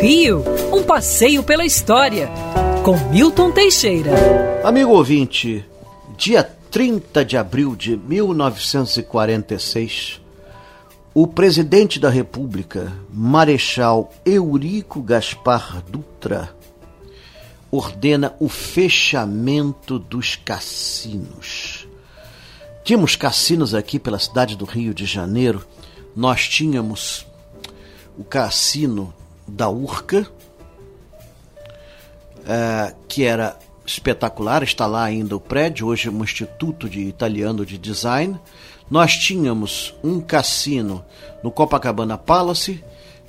Rio, um passeio pela história, com Milton Teixeira. Amigo ouvinte, dia 30 de abril de 1946, o presidente da República, Marechal Eurico Gaspar Dutra, ordena o fechamento dos cassinos. Tínhamos cassinos aqui pela cidade do Rio de Janeiro. Nós tínhamos o cassino da Urca, é, que era espetacular, está lá ainda o prédio, hoje é um instituto de italiano de design. Nós tínhamos um cassino no Copacabana Palace,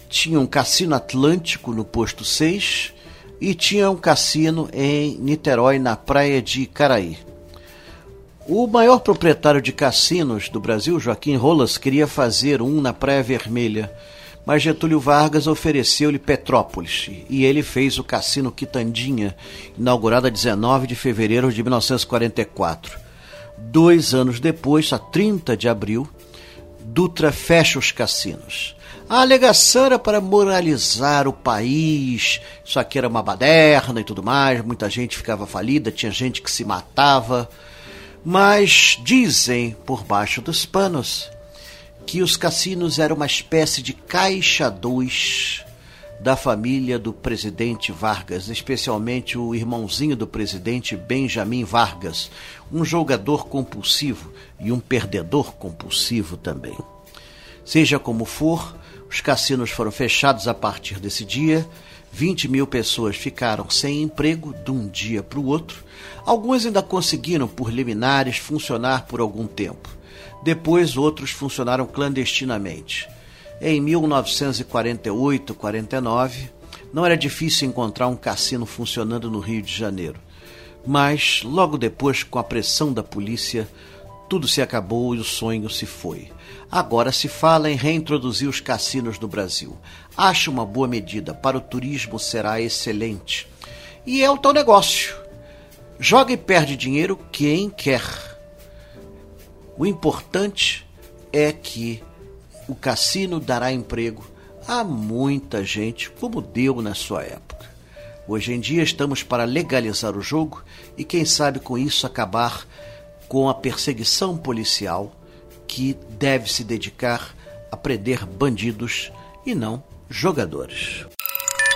tinha um cassino Atlântico no posto 6 e tinha um cassino em Niterói, na praia de Caraí. O maior proprietário de cassinos do Brasil, Joaquim Rolas, queria fazer um na Praia Vermelha, mas Getúlio Vargas ofereceu-lhe Petrópolis e ele fez o Cassino Quitandinha, inaugurado a 19 de fevereiro de 1944. Dois anos depois, a 30 de abril, Dutra fecha os cassinos. A alegação era para moralizar o país, isso aqui era uma baderna e tudo mais, muita gente ficava falida, tinha gente que se matava. Mas dizem, por baixo dos panos, que os cassinos eram uma espécie de caixa 2 da família do presidente Vargas, especialmente o irmãozinho do presidente Benjamin Vargas, um jogador compulsivo e um perdedor compulsivo também. Seja como for, os cassinos foram fechados a partir desse dia. 20 mil pessoas ficaram sem emprego de um dia para o outro. Alguns ainda conseguiram, por liminares, funcionar por algum tempo. Depois, outros funcionaram clandestinamente. Em 1948-49, não era difícil encontrar um cassino funcionando no Rio de Janeiro. Mas, logo depois, com a pressão da polícia, tudo se acabou e o sonho se foi. Agora se fala em reintroduzir os cassinos no Brasil. Acho uma boa medida. Para o turismo será excelente. E é o tal negócio. Joga e perde dinheiro quem quer. O importante é que o cassino dará emprego a muita gente, como deu na sua época. Hoje em dia estamos para legalizar o jogo e, quem sabe, com isso acabar com a perseguição policial que deve se dedicar a prender bandidos e não jogadores.